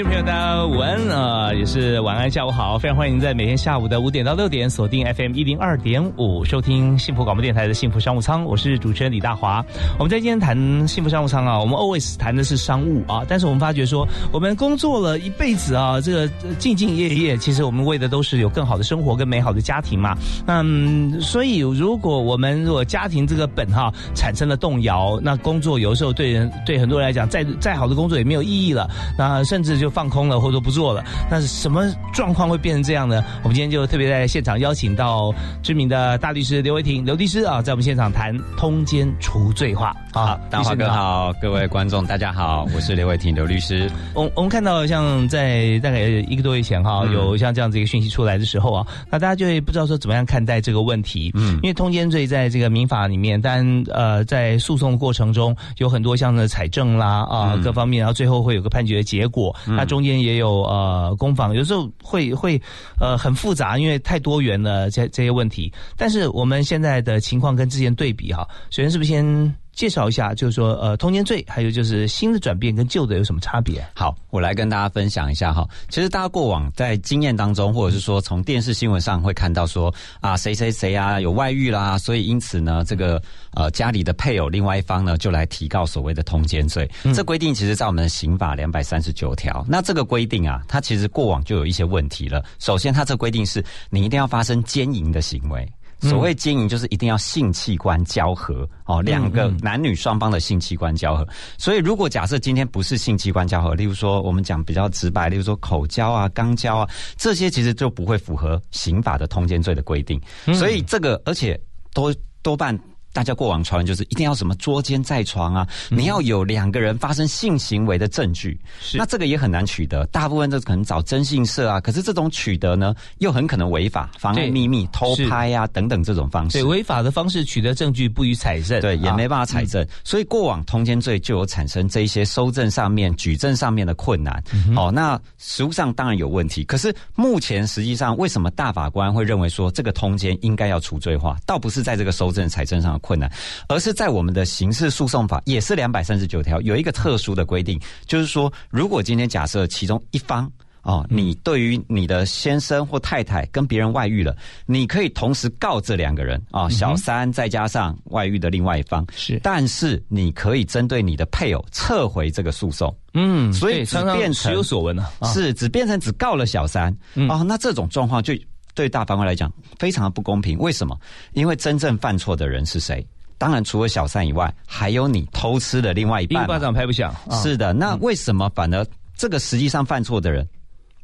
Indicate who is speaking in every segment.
Speaker 1: 听众朋友，大家午安啊，也是晚安，下午好，非常欢迎在每天下午的五点到六点锁定 FM 一零二点五，收听幸福广播电台的幸福商务舱，我是主持人李大华。我们在今天谈幸福商务舱啊，我们 always 谈的是商务啊，但是我们发觉说，我们工作了一辈子啊，这个兢兢业业，其实我们为的都是有更好的生活跟美好的家庭嘛。嗯，所以如果我们如果家庭这个本哈产生了动摇，那工作有时候对人对很多人来讲，再再好的工作也没有意义了，那甚至。就放空了，或者不做了，那是什么状况会变成这样呢？我们今天就特别在现场邀请到知名的大律师刘维婷刘律师啊，在我们现场谈通奸除罪化
Speaker 2: 好。大华哥好，各位观众大家好，我是刘维婷刘律师。
Speaker 1: 我我们看到像在大概一个多月前哈，有像这样子一个讯息出来的时候啊，那大家就会不知道说怎么样看待这个问题。嗯，因为通奸罪在这个民法里面，但呃在诉讼过程中有很多像的财政啦啊各方面，然后最后会有个判决的结果。它中间也有呃攻防，有时候会会呃很复杂，因为太多元了这这些问题。但是我们现在的情况跟之前对比哈，首先是不是先？介绍一下，就是说，呃，通奸罪，还有就是新的转变跟旧的有什么差别？
Speaker 2: 好，我来跟大家分享一下哈。其实大家过往在经验当中，或者是说从电视新闻上会看到说啊，谁谁谁啊有外遇啦，所以因此呢，这个呃家里的配偶另外一方呢就来提告所谓的通奸罪。这规定其实在我们的刑法两百三十九条。那这个规定啊，它其实过往就有一些问题了。首先，它这规定是你一定要发生奸淫的行为。所谓经营，就是一定要性器官交合哦，两个男女双方的性器官交合。所以，如果假设今天不是性器官交合，例如说我们讲比较直白，例如说口交啊、肛交啊，这些其实就不会符合刑法的通奸罪的规定。所以，这个而且多多半。大家过往传闻就是一定要什么捉奸在床啊，你要有两个人发生性行为的证据，那这个也很难取得。大部分都可能找征信社啊，可是这种取得呢，又很可能违法，妨碍秘密、偷拍啊等等这种方式。
Speaker 1: 对，违法的方式取得证据不予采证，
Speaker 2: 对，也没办法采证。所以过往通奸罪就有产生这一些收证上面、举证上面的困难。哦，那实物上当然有问题。可是目前实际上，为什么大法官会认为说这个通奸应该要除罪化？倒不是在这个收证、采证上。困难，而是在我们的刑事诉讼法也是两百三十九条有一个特殊的规定，就是说，如果今天假设其中一方哦，你对于你的先生或太太跟别人外遇了，你可以同时告这两个人啊，小三再加上外遇的另外一方
Speaker 1: 是，
Speaker 2: 但是你可以针对你的配偶撤回这个诉讼，嗯，所以只变成
Speaker 1: 有所闻了，
Speaker 2: 是只变成只告了小三哦，那这种状况就。对大法官来讲，非常的不公平。为什么？因为真正犯错的人是谁？当然，除了小三以外，还有你偷吃的另外一半。
Speaker 1: 一巴掌拍不响。
Speaker 2: 是的，那为什么反而这个实际上犯错的人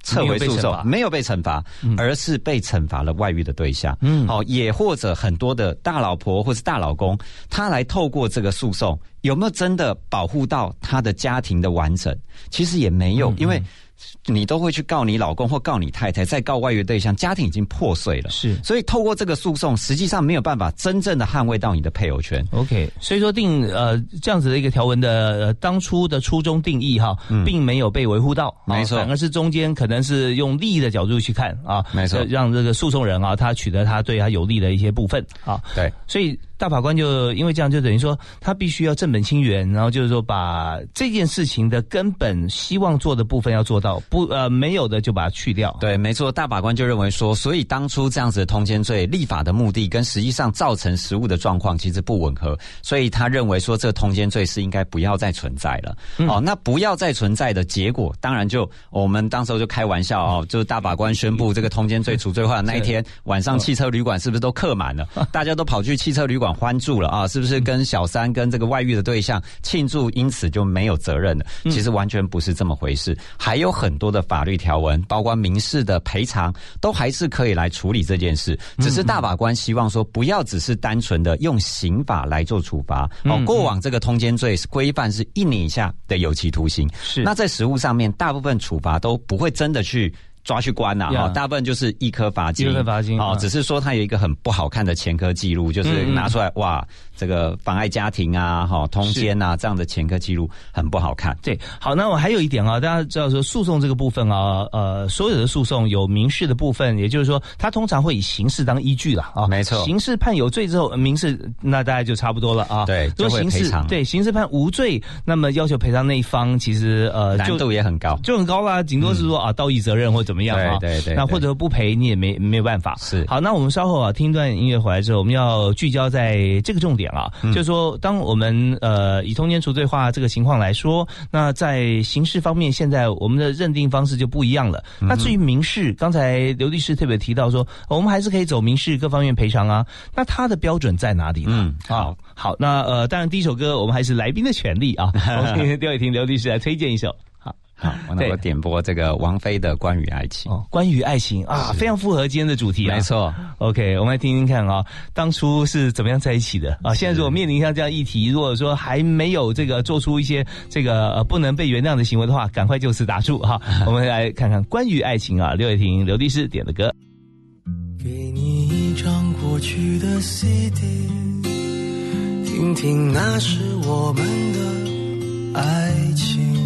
Speaker 2: 撤回诉讼，没有被惩罚，而是被惩罚了外遇的对象？嗯，好，也或者很多的大老婆或是大老公，他来透过这个诉讼，有没有真的保护到他的家庭的完整？其实也没有，因为。你都会去告你老公或告你太太，再告外遇对象，家庭已经破碎了。
Speaker 1: 是，
Speaker 2: 所以透过这个诉讼，实际上没有办法真正的捍卫到你的配偶权。
Speaker 1: OK，所以说定呃这样子的一个条文的当初的初衷定义哈，并没有被维护到，
Speaker 2: 没错，
Speaker 1: 反而是中间可能是用利益的角度去看啊，
Speaker 2: 没错，
Speaker 1: 让这个诉讼人啊他取得他对他有利的一些部分啊，
Speaker 2: 对，
Speaker 1: 所以。大法官就因为这样，就等于说他必须要正本清源，然后就是说把这件事情的根本希望做的部分要做到，不呃没有的就把它去掉。
Speaker 2: 对，没错，大法官就认为说，所以当初这样子的通奸罪立法的目的跟实际上造成实物的状况其实不吻合，所以他认为说这个通奸罪是应该不要再存在了。哦，那不要再存在的结果，当然就我们当时候就开玩笑哦，就是大法官宣布这个通奸罪除罪化的那一天晚上，汽车旅馆是不是都客满了？大家都跑去汽车旅馆。欢祝了啊！是不是跟小三跟这个外遇的对象庆祝，因此就没有责任了？其实完全不是这么回事，还有很多的法律条文，包括民事的赔偿，都还是可以来处理这件事。只是大法官希望说，不要只是单纯的用刑法来做处罚。哦，过往这个通奸罪是规范是一年以下的有期徒刑，
Speaker 1: 是
Speaker 2: 那在实务上面，大部分处罚都不会真的去。抓去关呐，哈，大部分就是一颗罚金，
Speaker 1: 一颗罚金，
Speaker 2: 哦，只是说他有一个很不好看的前科记录，就是拿出来哇，这个妨碍家庭啊，哈，通奸啊这样的前科记录很不好看。
Speaker 1: 对，好，那我还有一点啊，大家知道说诉讼这个部分啊，呃，所有的诉讼有民事的部分，也就是说，他通常会以刑事当依据了啊，
Speaker 2: 没错，
Speaker 1: 刑事判有罪之后，民事那大概就差不多了啊，
Speaker 2: 对，就会赔偿。
Speaker 1: 对，刑事判无罪，那么要求赔偿那一方其实呃
Speaker 2: 难度也很高，
Speaker 1: 就很高啦，顶多是说啊，道义责任或怎么样啊，
Speaker 2: 对对。
Speaker 1: 那或者不赔你也没没有办法。
Speaker 2: 是
Speaker 1: 好，那我们稍后啊听一段音乐回来之后，我们要聚焦在这个重点啊，就是说，当我们呃以通奸除罪化这个情况来说，那在刑事方面，现在我们的认定方式就不一样了。那至于民事，刚才刘律师特别提到说，我们还是可以走民事各方面赔偿啊。那他的标准在哪里呢？
Speaker 2: 嗯，好，
Speaker 1: 好，那呃，当然第一首歌我们还是来宾的权利啊，我们刘伟霆刘律师来推荐一首。
Speaker 2: 好，那 我点播这个王菲的《关于爱情》。哦，
Speaker 1: 关于爱情啊，非常符合今天的主题啊。
Speaker 2: 没错
Speaker 1: ，OK，我们来听听看啊，当初是怎么样在一起的啊？现在如果面临像这样议题，如果说还没有这个做出一些这个呃不能被原谅的行为的话，赶快就此打住哈。我们来看看关于爱情啊，刘伟霆刘律师点的歌。
Speaker 3: 给你一张过去的 CD，听听那是我们的爱情。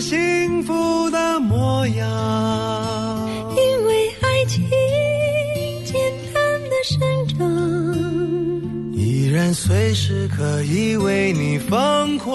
Speaker 3: 幸福的模样，
Speaker 4: 因为爱情简单的生长，
Speaker 3: 依然随时可以为你疯狂。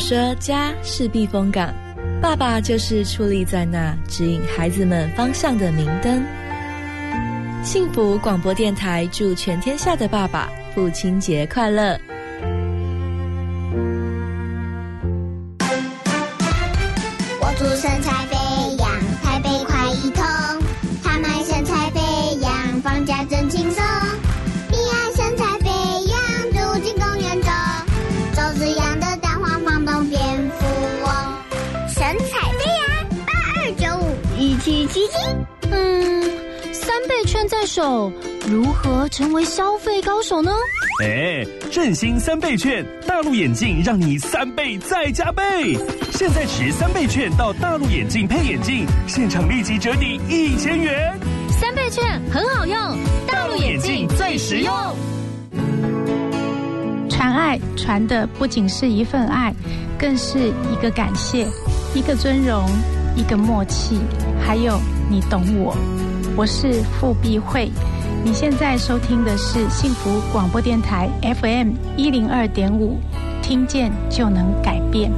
Speaker 5: 说家是避风港，爸爸就是矗立在那指引孩子们方向的明灯。幸福广播电台祝全天下的爸爸。父亲节快乐！
Speaker 6: 我祝
Speaker 7: 在手，如何成为消费高手呢？
Speaker 8: 哎，振兴三倍券，大陆眼镜让你三倍再加倍。现在持三倍券到大陆眼镜配眼镜，现场立即折抵一千元。
Speaker 7: 三倍券很好用，大陆眼镜最实用。
Speaker 9: 传爱传的不仅是一份爱，更是一个感谢，一个尊荣，一个默契，还有你懂我。我是傅碧慧。你现在收听的是幸福广播电台 FM 一零二点五，听见就能改变。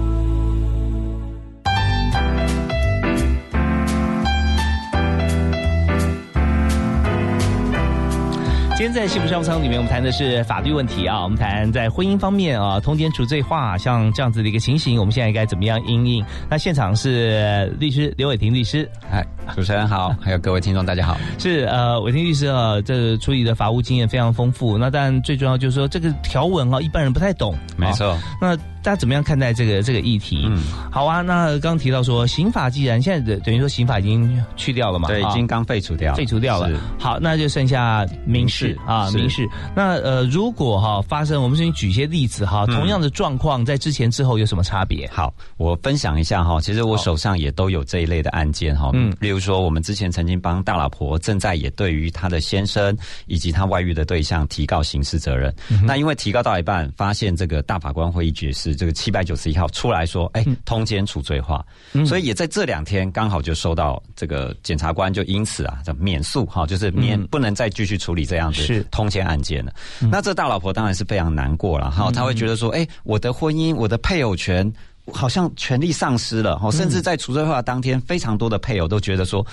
Speaker 1: 今天在幸福商务舱里面，我们谈的是法律问题啊。我们谈在婚姻方面啊，通奸除罪化，像这样子的一个情形，我们现在该怎么样应应？那现场是律师刘伟霆律师，
Speaker 2: 嗨，主持人好，还有各位听众大家好。
Speaker 1: 是呃，伟霆律师啊，这处理的法务经验非常丰富。那但最重要就是说，这个条文啊，一般人不太懂。
Speaker 2: 没错。
Speaker 1: 那大家怎么样看待这个这个议题？嗯，好啊。那刚刚提到说，刑法既然现在等于说刑法已经去掉了嘛，
Speaker 2: 对，已经刚废除掉，
Speaker 1: 废除掉了。好，那就剩下民事啊，民事。那呃，如果哈发生，我们先举一些例子哈，同样的状况在之前之后有什么差别？
Speaker 2: 好，我分享一下哈。其实我手上也都有这一类的案件哈。嗯，例如说，我们之前曾经帮大老婆正在也对于她的先生以及她外遇的对象提告刑事责任。那因为提告到一半，发现这个大法官会议决示。这个七百九十一号出来说，哎，通奸处罪化，所以也在这两天刚好就收到这个检察官就因此啊，这免诉哈，就是免不能再继续处理这样子通奸案件了。那这大老婆当然是非常难过了哈，他会觉得说，哎，我的婚姻，我的配偶权好像权利丧失了哈，甚至在处罪化当天，非常多的配偶都觉得说，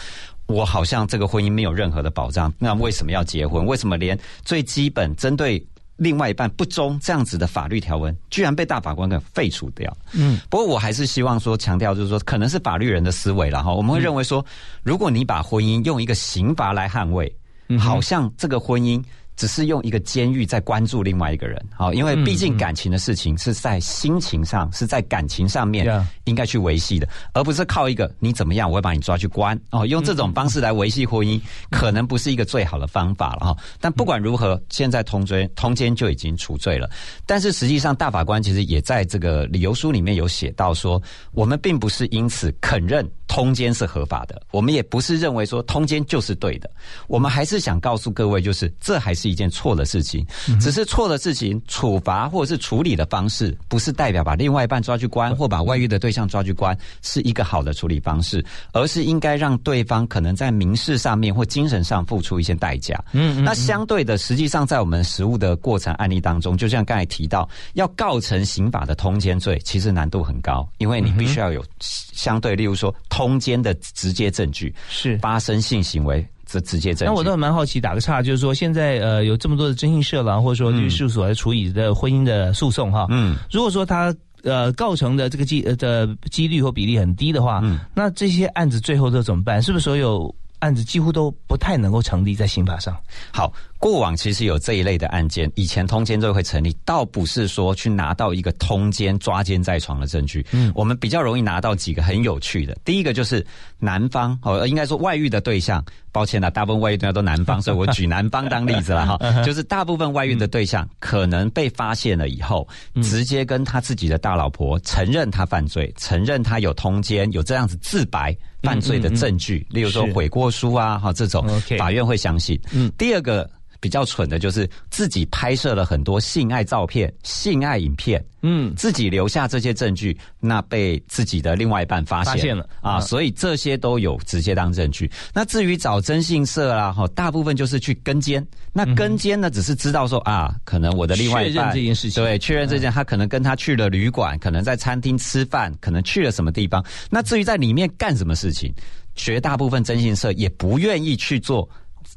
Speaker 2: 我好像这个婚姻没有任何的保障，那为什么要结婚？为什么连最基本针对？另外一半不忠这样子的法律条文，居然被大法官给废除掉。嗯，不过我还是希望说强调，就是说可能是法律人的思维了哈。我们会认为说，如果你把婚姻用一个刑罚来捍卫，好像这个婚姻。只是用一个监狱在关注另外一个人，好，因为毕竟感情的事情是在心情上，是在感情上面应该去维系的，而不是靠一个你怎么样，我会把你抓去关。哦，用这种方式来维系婚姻，可能不是一个最好的方法了哈。但不管如何，现在通追通奸就已经除罪了，但是实际上大法官其实也在这个理由书里面有写到说，我们并不是因此肯认。通奸是合法的，我们也不是认为说通奸就是对的，我们还是想告诉各位，就是这还是一件错的事情，只是错的事情处罚或者是处理的方式，不是代表把另外一半抓去关或把外遇的对象抓去关是一个好的处理方式，而是应该让对方可能在民事上面或精神上付出一些代价。嗯，那相对的，实际上在我们实务的过程案例当中，就像刚才提到，要告成刑法的通奸罪，其实难度很高，因为你必须要有相对，例如说。通奸的直接证据
Speaker 1: 是。
Speaker 2: 发生性行为这直接证据。
Speaker 1: 那我倒蛮好奇，打个岔，就是说现在呃有这么多的征信社啦，或者说律师事务所来处理的婚姻的诉讼哈。嗯，如果说他呃构成的这个几呃的几率或比例很低的话，嗯，那这些案子最后都怎么办？是不是所有案子几乎都不太能够成立在刑法上？
Speaker 2: 好。过往其实有这一类的案件，以前通奸罪会成立，倒不是说去拿到一个通奸抓奸在床的证据。嗯，我们比较容易拿到几个很有趣的。第一个就是男方哦，应该说外遇的对象，抱歉了，大部分外遇对象都男方，所以我举男方当例子了哈。就是大部分外遇的对象可能被发现了以后，直接跟他自己的大老婆承认他犯罪，承认他有通奸，有这样子自白犯罪的证据，例如说悔过书啊，哈这种，法院会相信。嗯，第二个。比较蠢的就是自己拍摄了很多性爱照片、性爱影片，嗯，自己留下这些证据，那被自己的另外一半发现
Speaker 1: 了
Speaker 2: 啊，所以这些都有直接当证据。那至于找征信社啦，哈，大部分就是去跟监。那跟监呢，只是知道说啊，可能我的另外一
Speaker 1: 半这件事情，
Speaker 2: 对，确认这件，他可能跟他去了旅馆，可能在餐厅吃饭，可能去了什么地方。那至于在里面干什么事情，绝大部分征信社也不愿意去做。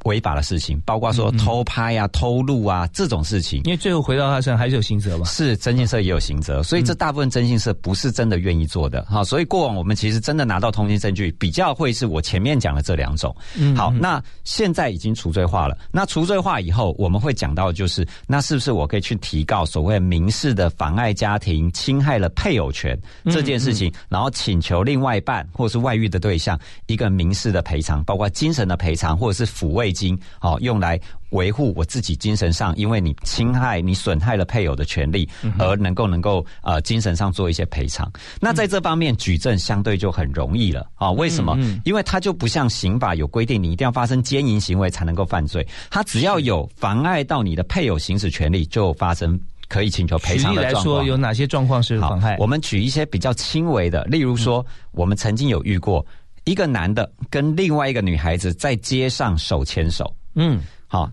Speaker 2: 违法的事情，包括说偷拍啊、偷录啊这种事情。
Speaker 1: 因为最后回到他身上还是有刑责嘛。
Speaker 2: 是征信社也有刑责，所以这大部分征信社不是真的愿意做的哈。所以过往我们其实真的拿到通信证据，比较会是我前面讲的这两种。好，那现在已经除罪化了。那除罪化以后，我们会讲到就是，那是不是我可以去提告所谓民事的妨碍家庭、侵害了配偶权这件事情，然后请求另外一半或是外遇的对象一个民事的赔偿，包括精神的赔偿或者是抚慰金，好用来。维护我自己精神上，因为你侵害、你损害了配偶的权利，而能够能够呃精神上做一些赔偿。那在这方面举证相对就很容易了啊？为什么？因为它就不像刑法有规定，你一定要发生奸淫行为才能够犯罪。它只要有妨碍到你的配偶行使权利，就发生可以请求赔偿的状况。
Speaker 1: 来说，有哪些状况是妨害？
Speaker 2: 我们举一些比较轻微的，例如说，我们曾经有遇过一个男的跟另外一个女孩子在街上手牵手，嗯。好，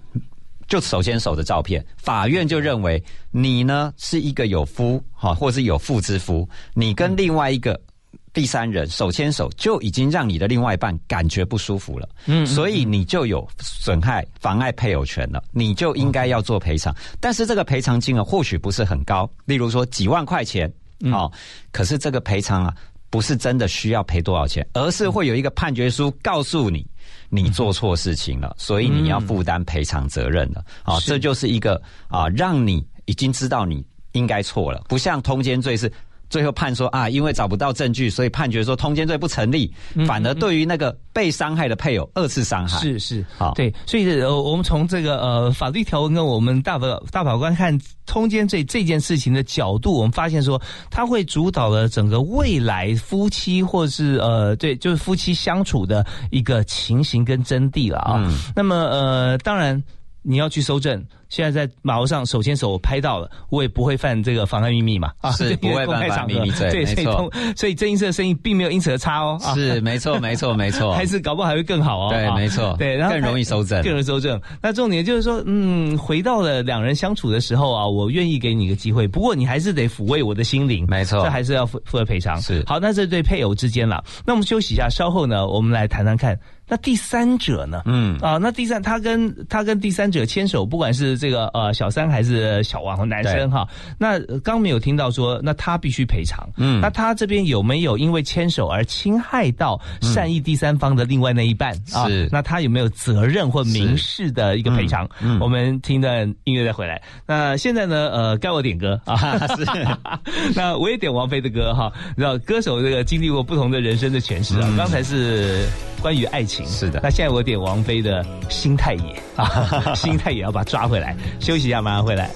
Speaker 2: 就手牵手的照片，法院就认为你呢是一个有夫，哈，或是有妇之夫，你跟另外一个第三人手牵手，就已经让你的另外一半感觉不舒服了，嗯，所以你就有损害、妨碍配偶权了，你就应该要做赔偿。但是这个赔偿金额或许不是很高，例如说几万块钱，哦，可是这个赔偿啊，不是真的需要赔多少钱，而是会有一个判决书告诉你。你做错事情了，所以你要负担赔偿责任了。啊，这就是一个啊，让你已经知道你应该错了，不像通奸罪是。最后判说啊，因为找不到证据，所以判决说通奸罪不成立，反而对于那个被伤害的配偶二次伤害。
Speaker 1: 是是，好对，所以呃，我们从这个呃法律条文跟我们大法大法官看通奸罪这件事情的角度，我们发现说，它会主导了整个未来夫妻或是呃对，就是夫妻相处的一个情形跟真谛了啊。那么呃，当然你要去搜证。现在在马路上手牵手拍到了，我也不会犯这个妨碍秘密嘛？
Speaker 2: 啊，是不会犯秘密罪，没错。
Speaker 1: 所以正义社的生意并没有因此而差哦。
Speaker 2: 是没错，没错，没错。
Speaker 1: 还是搞不好还会更好哦。
Speaker 2: 对，没错。
Speaker 1: 对，然后
Speaker 2: 更容易搜证，
Speaker 1: 更容易搜证。那重点就是说，嗯，回到了两人相处的时候啊，我愿意给你一个机会，不过你还是得抚慰我的心灵。
Speaker 2: 没错，
Speaker 1: 这还是要付付赔偿。
Speaker 2: 是
Speaker 1: 好，那这对配偶之间了。那我们休息一下，稍后呢，我们来谈谈看。那第三者呢？嗯啊，那第三他跟他跟第三者牵手，不管是这个呃小三还是小王男生哈，那刚没有听到说，那他必须赔偿。嗯，那他这边有没有因为牵手而侵害到善意第三方的另外那一半
Speaker 2: 啊？是，
Speaker 1: 那他有没有责任或民事的一个赔偿？嗯，我们听段音乐再回来。那现在呢？呃，该我点歌啊？是，那我也点王菲的歌哈。你知道，歌手这个经历过不同的人生的诠释啊。刚才是。关于爱情
Speaker 2: 是的，
Speaker 1: 那现在我点王菲的心态也啊，心态也要把它抓回来，休息一下，马上回来。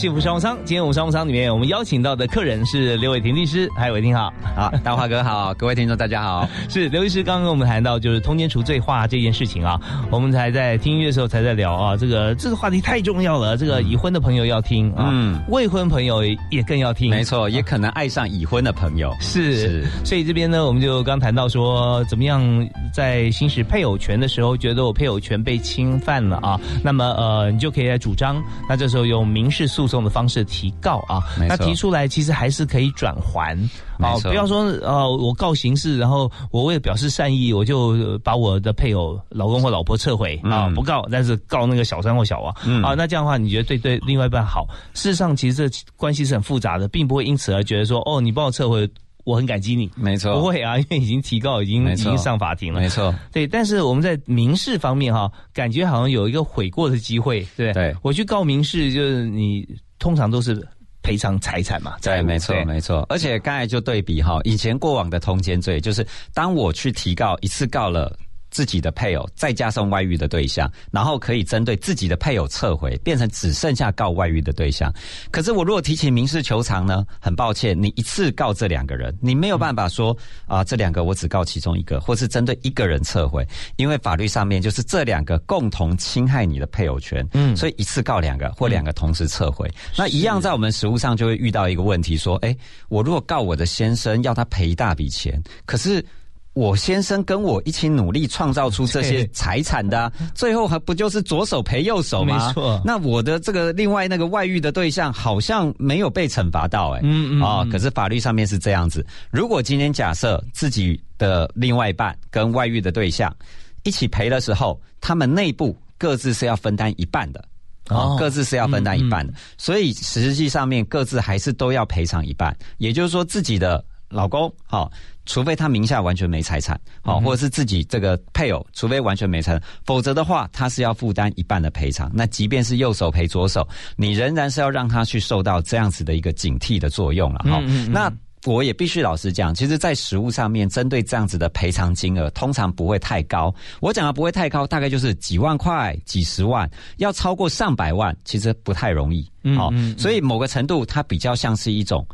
Speaker 1: 幸福商务舱，今天我们商务舱里面，我们邀请到的客人是刘伟霆律师，嗨，伟霆好。
Speaker 2: 好，大华哥好，各位听众大家好。
Speaker 1: 是刘律师刚刚跟我们谈到就是通奸除罪化这件事情啊，我们才在听音乐的时候才在聊啊，这个这个话题太重要了，这个已婚的朋友要听啊，
Speaker 2: 嗯。
Speaker 1: 未婚朋友也更要听，
Speaker 2: 没错，也可能爱上已婚的朋友。
Speaker 1: 是
Speaker 2: 是，
Speaker 1: 所以这边呢，我们就刚谈到说，怎么样在行使配偶权的时候，觉得我配偶权被侵犯了啊，那么呃，你就可以来主张，那这时候用民事诉讼的方式提告啊，那提出来其实还是可以转还啊，
Speaker 2: 没错。
Speaker 1: 不要说呃我告刑事，然后我为了表示善意，我就呃把我的配偶老公或老婆撤回啊，
Speaker 2: 嗯
Speaker 1: 不告，但是告那个小三或小王
Speaker 2: 嗯
Speaker 1: 啊，那这样的话，你觉得对对另外一半好？事实上，其实这关系是很复杂的，并不会因此而觉得说哦，你帮我撤回。我很感激你，
Speaker 2: 没错，
Speaker 1: 不会啊，因为已经提告，已经已经上法庭了。
Speaker 2: 没错，
Speaker 1: 对，但是我们在民事方面哈，感觉好像有一个悔过的机会，对？对我去告民事，就是你通常都是赔偿财产嘛，
Speaker 2: 对，没错，没错。而且刚才就对比哈，以前过往的通奸罪，就是当我去提告一次告了。自己的配偶，再加上外遇的对象，然后可以针对自己的配偶撤回，变成只剩下告外遇的对象。可是我如果提起民事求偿呢？很抱歉，你一次告这两个人，你没有办法说啊、这两个我只告其中一个，或是针对一个人撤回，因为法律上面就是这两个共同侵害你的配偶权，
Speaker 1: 嗯
Speaker 2: 所以一次告两个，或两个同时撤回。那一样在我们实务上就会遇到一个问题，说，哎，我如果告我的先生，要他赔一大笔钱，可是。我先生跟我一起努力创造出这些财产的、啊，最后还不就是左手赔右手吗？
Speaker 1: 没错。
Speaker 2: 那我的这个另外那个外遇的对象好像没有被惩罚到、哎，
Speaker 1: 嗯嗯
Speaker 2: 啊、
Speaker 1: 嗯。
Speaker 2: 可是法律上面是这样子。如果今天假设自己的另外一半跟外遇的对象一起赔的时候，他们内部各自是要分担一半的。哦
Speaker 1: 哦，
Speaker 2: 各自是要分担一半的，所以实际上面各自还是都要赔偿一半，也就是说自己的老公，好、除非他名下完全没财产，好、或者是自己这个配偶，除非完全没财产，否则的话，他是要负担一半的赔偿。那即便是右手赔左手，你仍然是要让他去受到这样子的一个警惕的作用了哈、那我也必须老实讲，其实，在实物上面，针对这样子的赔偿金额，通常不会太高。我讲的不会太高，大概就是几万块、几十万，要超过上百万，其实不太容易。好、所以某个程度，它比较像是一种。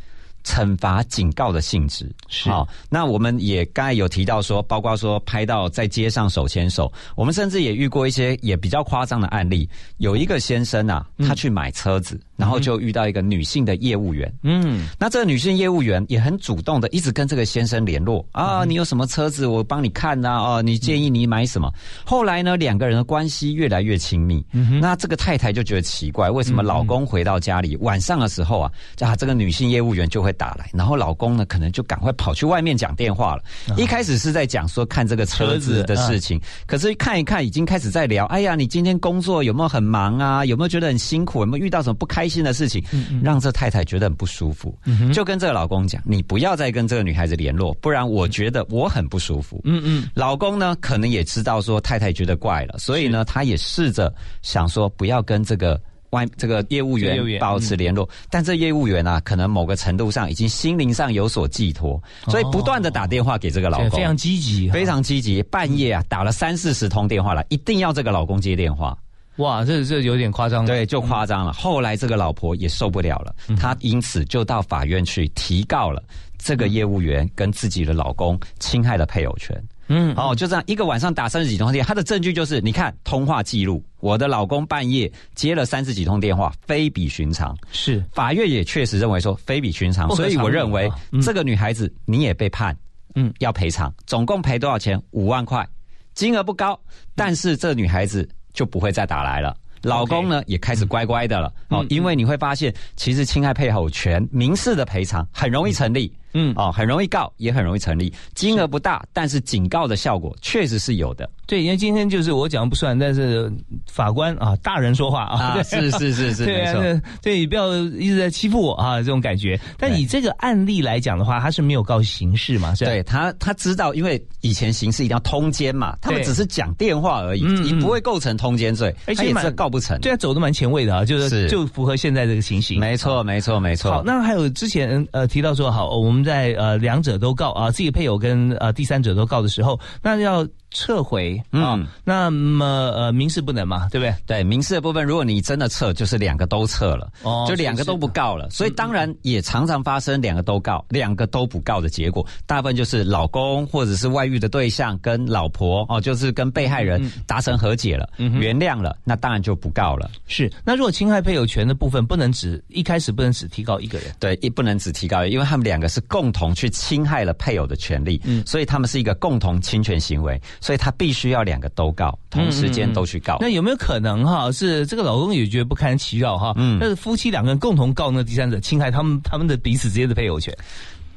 Speaker 2: 惩罚警告的性质。
Speaker 1: 是。
Speaker 2: 好，那我们也刚才有提到说，包括说拍到在街上手牵手，我们甚至也遇过一些也比较夸张的案例。有一个先生啊，他去买车子，然后就遇到一个女性的业务员，
Speaker 1: 嗯，
Speaker 2: 那这个女性业务员也很主动的，一直跟这个先生联络啊，你有什么车子，我帮你看呐、哦，你建议你买什么？后来呢，两个人的关系越来越亲密。那这个太太就觉得奇怪，为什么老公回到家里晚上的时候啊，啊，这个女性业务员就会打来，然后老公呢，可能就赶快跑去外面讲电话了。一开始是在讲说看这个车子的事情，可是看一看，已经开始在聊，哎呀，你今天工作有没有很忙啊？有没有觉得很辛苦？有没有遇到什么不开心的事情？让这太太觉得很不舒服，就跟这个老公讲，你不要再跟这个女孩子联络，不然我觉得我很不舒服。
Speaker 1: 嗯嗯，
Speaker 2: 老公呢，可能也知道说太太觉得怪了，所以呢，他也试着想说不要跟这个。外这个业务
Speaker 1: 员
Speaker 2: 员保持联络，但这业务员啊，可能某个程度上已经心灵上有所寄托，所以不断的打电话给这个老公，
Speaker 1: 对非常积极，
Speaker 2: 非常积极，半夜啊打了三四十通电话来，一定要这个老公接电话。
Speaker 1: 哇，这这有点夸张了。
Speaker 2: 对，就夸张了。后来这个老婆也受不了了，她因此就到法院去提告了这个业务员跟自己的老公侵害了配偶权。
Speaker 1: 嗯，
Speaker 2: 哦，就这样一个晚上打三十几通电话，他的证据就是，你看通话记录，我的老公半夜接了三十几通电话，非比寻常。
Speaker 1: 是。
Speaker 2: 法院也确实认为说非比寻常，所以我认为这个女孩子你也被判，
Speaker 1: 嗯。
Speaker 2: 嗯，要赔偿，总共赔多少钱？五万块，金额不高，但是这女孩子就不会再打来了。老公呢也开始乖乖的了。哦，因为你会发现，其实侵害配偶权民事的赔偿很容易成立，
Speaker 1: 嗯
Speaker 2: 哦，很容易告，也很容易成立，金额不大，但是警告的效果确实是有的
Speaker 1: 对，因为今天就是我讲不算，但是法官啊，大人说话啊，
Speaker 2: 啊，是是是是，
Speaker 1: 对啊，
Speaker 2: 没错。
Speaker 1: 对对，你不要一直在欺负我啊，这种感觉。但以这个案例来讲的话，他是没有告刑事嘛，是？
Speaker 2: 对他，他知道，因为以前刑事一定要通奸嘛，他们只是讲电话而已，
Speaker 1: 嗯嗯
Speaker 2: 你不会构成通奸罪，
Speaker 1: 而且蛮
Speaker 2: 是告不成。
Speaker 1: 对啊，走的蛮前卫的啊，就是
Speaker 2: 是
Speaker 1: 就符合现在这个情形。
Speaker 2: 没错，没错，没错。
Speaker 1: 好，那还有之前呃提到说，好，我们我们在呃两者都告啊，自己配偶跟呃第三者都告的时候，那要撤回啊，
Speaker 2: 嗯
Speaker 1: 那么呃民事不能嘛，对不对？
Speaker 2: 对民事的部分，如果你真的撤，就是两个都撤了，
Speaker 1: 哦
Speaker 2: 就两个都不告了。所以当然也常常发生两个都告、两个都不告的结果，大部分就是老公或者是外遇的对象跟老婆哦，就是跟被害人达成和解了、原谅了，那当然就不告了。
Speaker 1: 是。那如果侵害配偶权的部分，不能只一开始不能只提高一个人。
Speaker 2: 对，也不能只提高，因为他们两个是共同去侵害了配偶的权利，嗯，所以他们是一个共同侵权行为，所以他必须要两个都告，同时间都去告。
Speaker 1: 那有没有可能哈，是这个老公也觉得不堪其扰哈，
Speaker 2: 嗯
Speaker 1: 但是夫妻两个人共同告那第三者侵害他们他们的彼此之间的配偶权？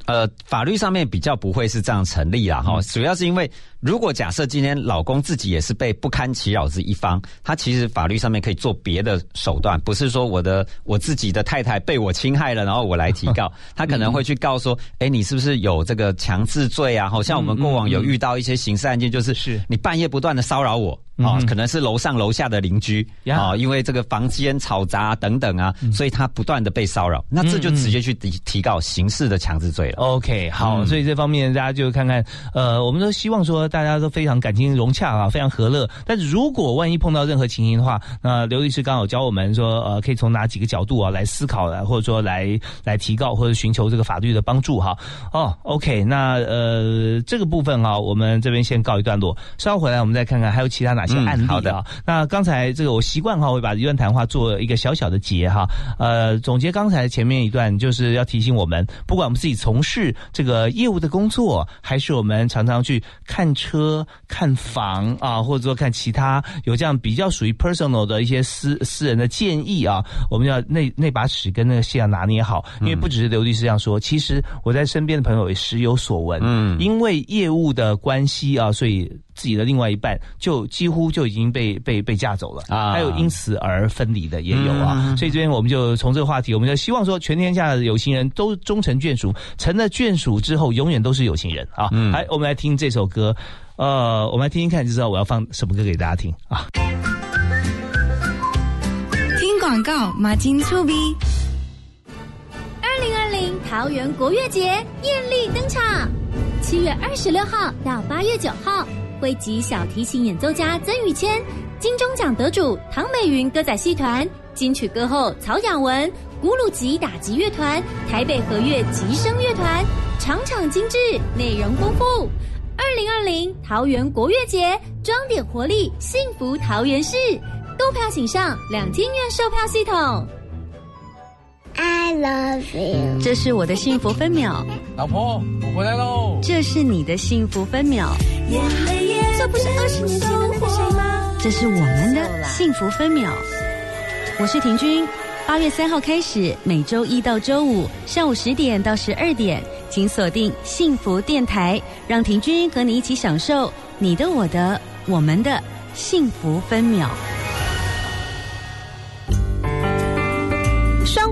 Speaker 2: 呃，法律上面比较不会是这样成立啦，哈、主要是因为如果假设今天老公自己也是被不堪其扰之一方，他其实法律上面可以做别的手段，不是说我的我自己的太太被我侵害了，然后我来提告，他可能会去告说，哎、你是不是有这个强制罪啊？好像我们过往有遇到一些刑事案件，就是
Speaker 1: 是
Speaker 2: 你半夜不断的骚扰我。啊、可能是楼上楼下的邻居
Speaker 1: 呀
Speaker 2: 啊、因为这个房间吵杂、等等啊，所以他不断的被骚扰，那这就直接去提提告刑事的强制罪了。
Speaker 1: OK，好，
Speaker 2: 嗯
Speaker 1: 所以这方面大家就看看，呃，我们都希望说大家都非常感情融洽啊，非常和乐。但是如果万一碰到任何情形的话，那刘律师刚好教我们说，呃，可以从哪几个角度啊来思考啊，或者说来来提告或者寻求这个法律的帮助哈。哦，OK，那呃这个部分哈、我们这边先告一段落，稍后回来我们再看看还有其他哪些
Speaker 2: 嗯
Speaker 1: 案例啊。
Speaker 2: 好的
Speaker 1: 那刚才这个我习惯哈，会把一段谈话做一个小小的结哈。呃，总结刚才前面一段，就是要提醒我们，不管我们自己从事这个业务的工作，还是我们常常去看车、看房啊，或者说看其他有这样比较属于 personal 的一些私私人的建议啊，我们要那那把尺跟那个线要拿捏好，因为不只是刘律师这样说，其实我在身边的朋友也时有所闻，
Speaker 2: 嗯。
Speaker 1: 因为业务的关系啊，所以。自己的另外一半就几乎就已经被被被嫁走了啊，还有因此而分离的也有啊。所以这边我们就从这个话题，我们就希望说，全天下的有情人都终成眷属，成了眷属之后，永远都是有情人啊。来，我们来听这首歌，呃，我们来听听看，就知道我要放什么歌给大家听啊。
Speaker 10: 听广告，马金粗逼。
Speaker 7: 二零二零桃园国乐节艳丽登场，七月二十六号到八月九号，汇集小提琴演奏家曾宇谦、金钟奖得主唐美云歌仔戏团、金曲歌后曹雅文、古鲁吉打击乐团、台北和乐吉声乐团，场场精致，内容丰富。二零二零桃园国乐节，装点活力，幸福桃园市。购票请上两厅院售票系统。
Speaker 6: I love you。
Speaker 10: 这是我的幸福分秒，
Speaker 11: 老婆，我回来喽。
Speaker 10: 这是你的幸福分秒，
Speaker 7: 这不是二十年前的那个谁吗？
Speaker 10: 这是我们的幸福分秒。我是婷君，八月三号开始，每周一到周五上午十点到十二点，请锁定幸福电台，让婷君和你一起享受你的、我的、我们的幸福分秒。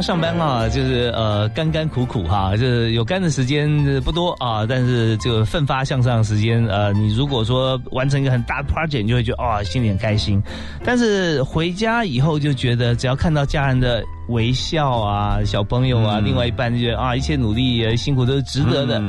Speaker 1: 上班啊，就是呃干干苦苦哈，就是有干的时间不多啊，但是这个奋发向上的时间，呃，你如果说完成一个很大的 project，你就会觉得啊、心里很开心。但是回家以后就觉得，只要看到家人的微笑啊，小朋友啊，另外一半就觉得啊，一切努力呃辛苦都是值得的、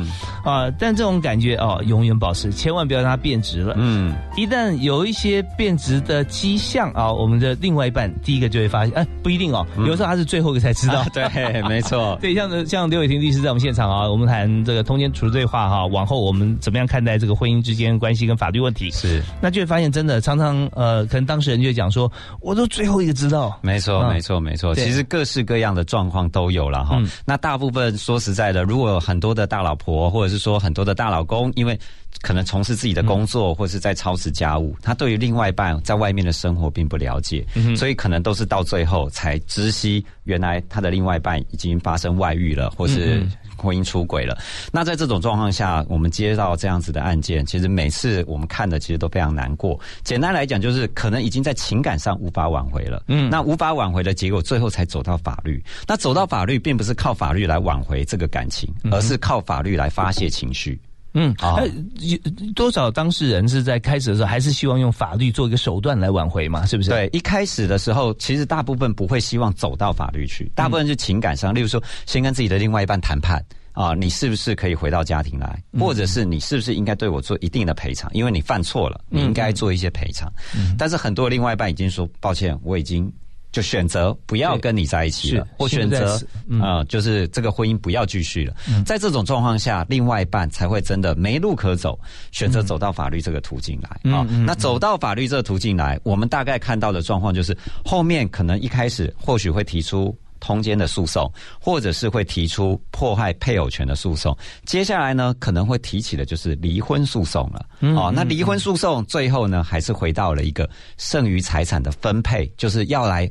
Speaker 1: 啊。但这种感觉哦，永远保持，千万不要让它变质了。
Speaker 2: 嗯，
Speaker 1: 一旦有一些变质的迹象啊，我们的另外一半第一个就会发现，哎，不一定哦，有时候他是最后一个才知道。
Speaker 2: 啊 对，没错。
Speaker 1: 对，像像刘伟霆律师在我们现场啊，我们谈这个通奸除罪化哈，往后我们怎么样看待这个婚姻之间关系跟法律问题？
Speaker 2: 是，
Speaker 1: 那就会发现真的常常呃，可能当事人就会讲说，我都最后一个知道。
Speaker 2: 没错，
Speaker 1: 嗯
Speaker 2: 没错，没错。其实各式各样的状况都有了哈。
Speaker 1: 嗯。
Speaker 2: 那大部分说实在的，如果很多的大老婆，或者是说很多的大老公，因为可能从事自己的工作，或者是在操持家务，他对于另外一半在外面的生活并不了解，
Speaker 1: 嗯
Speaker 2: 所以可能都是到最后才知悉，原来他的另外一半已经发生外遇了，或是婚姻出轨了。那在这种状况下，我们接到这样子的案件，其实每次我们看的其实都非常难过。简单来讲，就是可能已经在情感上无法挽回了。
Speaker 1: 嗯
Speaker 2: 那无法挽回的结果，最后才走到法律。那走到法律，并不是靠法律来挽回这个感情，而是靠法律来发泄情绪。
Speaker 1: 嗯，
Speaker 2: 啊
Speaker 1: 呃有多少当事人是在开始的时候还是希望用法律做一个手段来挽回嘛？是不是？
Speaker 2: 对，一开始的时候，其实大部分不会希望走到法律去，大部分是情感上，例如说，先跟自己的另外一半谈判。啊，你是不是可以回到家庭来？或者是你是不是应该对我做一定的赔偿？因为你犯错了，你应该做一些赔偿。但是很多另外一半已经说抱歉，我已经就选择不要跟你在一起了，或选择啊、就是这个婚姻不要继续了。在这种状况下，另外一半才会真的没路可走，选择走到法律这个途径来啊、那走到法律这个途径来，我们大概看到的状况就是，后面可能一开始或许会提出。通奸的诉讼，或者是会提出迫害配偶权的诉讼，接下来呢可能会提起的就是离婚诉讼了。
Speaker 1: 嗯
Speaker 2: 哦，那离婚诉讼最后呢还是回到了一个剩余财产的分配，就是要来。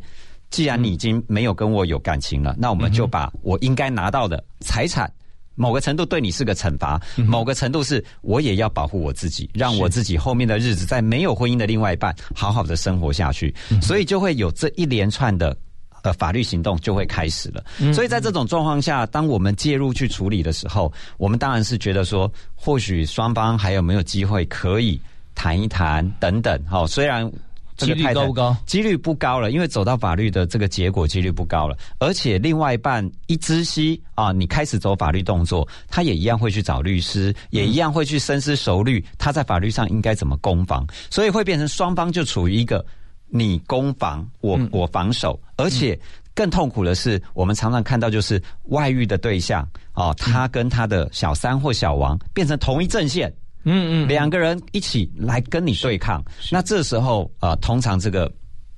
Speaker 2: 既然你已经没有跟我有感情了，那我们就把我应该拿到的财产，某个程度对你是个惩罚，某个程度是我也要保护我自己，让我自己后面的日子在没有婚姻的另外一半好好的生活下去，所以就会有这一连串的。呃，法律行动就会开始了。所以在这种状况下，当我们介入去处理的时候，我们当然是觉得说，或许双方还有没有机会可以谈一谈等等。好、虽然
Speaker 1: 几率高不高？
Speaker 2: 几率不高了，因为走到法律的这个结果几率不高了。而且另外一半一知悉啊，你开始走法律动作，他也一样会去找律师，也一样会去深思熟虑，他在法律上应该怎么攻防，所以会变成双方就处于一个你攻防，我我防守，而且。更痛苦的是，我们常常看到就是外遇的对象哦，他跟他的小三或小王变成同一阵线，嗯嗯，两个人一起来跟你对抗。那这时候啊，通常这个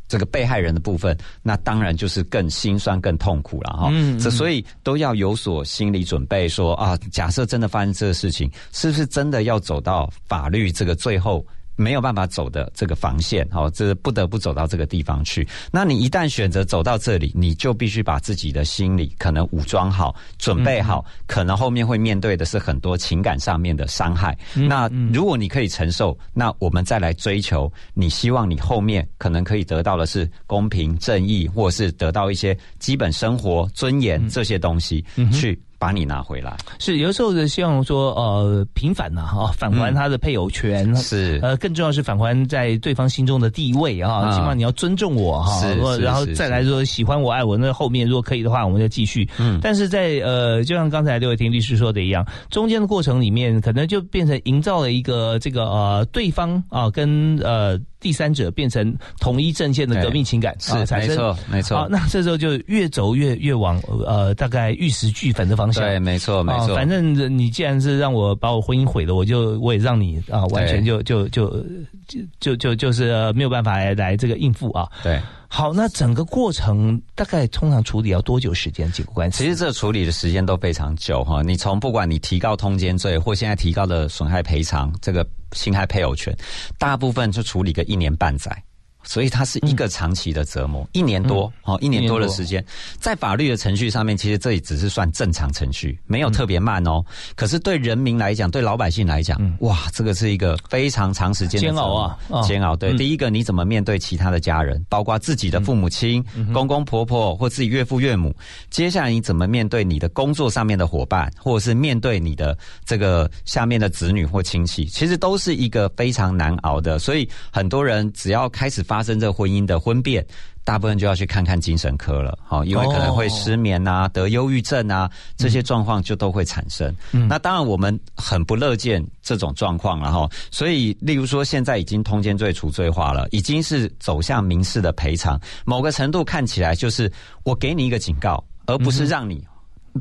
Speaker 2: 这个被害人的部分，那当然就是更心酸、更痛苦了哈。这所以都要有所心理准备，说啊，假设真的发生这个事情，是不是真的要走到法律这个最后？没有办法走的这个防线，哦，这不得不走到这个地方去。那你一旦选择走到这里，你就必须把自己的心理可能武装好，准备好，可能后面会面对的是很多情感上面的伤害。那如果你可以承受，那我们再来追求，你希望你后面可能可以得到的是公平正义，或是得到一些基本生活尊严这些东西去。把你拿回来。
Speaker 1: 是有的时候是希望说呃平反呐哈返还他的配偶权
Speaker 2: 是。
Speaker 1: 呃更重要是返还在对方心中的地位啊，起码你要尊重我哈，然后再来说喜欢我爱我那后面如果可以的话我们就继续。嗯，但是在呃就像刚才六位听律师说的一样，中间的过程里面可能就变成营造了一个这个呃对方啊跟呃。第三者变成统一阵线的革命情感
Speaker 2: 是没错没错，
Speaker 1: 那这时候就越走越越往呃大概玉石俱焚的方向。
Speaker 2: 对，没错没错。
Speaker 1: 反正你既然是让我把我婚姻毁了，我就我也让你啊完全就就就就就就就是没有办法来这个应付啊。
Speaker 2: 对。
Speaker 1: 好，那整个过程大概通常处理要多久时间？几个官司？
Speaker 2: 其实这处理的时间都非常久哈。你从不管你提高通奸罪，或现在提高的损害赔偿，这个侵害配偶权，大部分就处理个一年半载。所以它是一个长期的折磨，一年多哦，一年多的时间，在法律的程序上面，其实这里只是算正常程序，没有特别慢哦。可是对人民来讲，对老百姓来讲，哇，这个是一个非常长时间
Speaker 1: 煎熬啊，
Speaker 2: 煎熬。对，第一个你怎么面对其他的家人，包括自己的父母亲、公公婆婆或自己岳父岳母？接下来你怎么面对你的工作上面的伙伴，或者是面对你的这个下面的子女或亲戚？其实都是一个非常难熬的。所以很多人只要开始。发生这婚姻的婚变，大部分就要去看看精神科了，好，因为可能会失眠啊、得忧郁症啊，这些状况就都会产生。那当然，我们很不乐见这种状况了哈。所以，例如说，现在已经通奸罪除罪化了，已经是走向民事的赔偿，某个程度看起来就是我给你一个警告，而不是让你。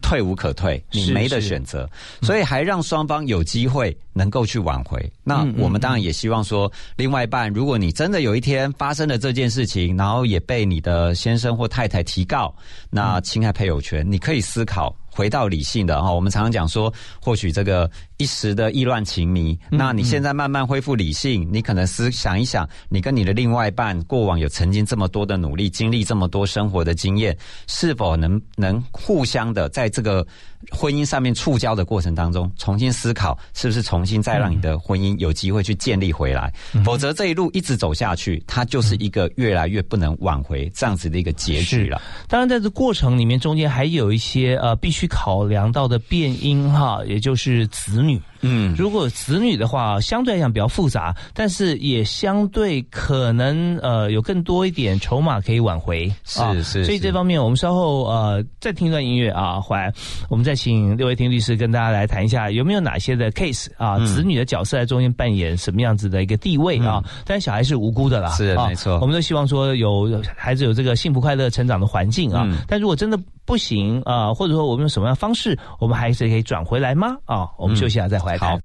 Speaker 2: 退无可退，你没得选择，所以还让双方有机会能够去挽回。那我们当然也希望说，另外一半，如果你真的有一天发生了这件事情，然后也被你的先生或太太提告，那侵害配偶权，你可以思考。回到理性的哈，我们常常讲说，或许这个一时的意乱情迷，那你现在慢慢恢复理性，你可能思想一想，你跟你的另外一半过往有曾经这么多的努力，经历这么多生活的经验，是否能能互相的在这个。婚姻上面触礁的过程当中，重新思考是不是重新再让你的婚姻有机会去建立回来，否则这一路一直走下去，它就是一个越来越不能挽回这样子的一个结局了。
Speaker 1: 当然，在这过程里面，中间还有一些呃必须考量到的变因哈，也就是子女。You. 嗯，如果子女的话，相对来讲比较复杂，但是也相对可能呃有更多一点筹码可以挽回。
Speaker 2: 是是，
Speaker 1: 所以这方面我们稍后呃再听一段音乐啊，回来我们再请六位听律师跟大家来谈一下有没有哪些的 case 啊，子女的角色在中间扮演什么样子的一个地位啊？但是小孩是无辜的啦，
Speaker 2: 是没错，
Speaker 1: 我们都希望说有孩子有这个幸福快乐成长的环境啊。但如果真的不行啊，或者说我们用什么样的方式，我们还是可以转回来吗？啊，我们休息下再回来谈。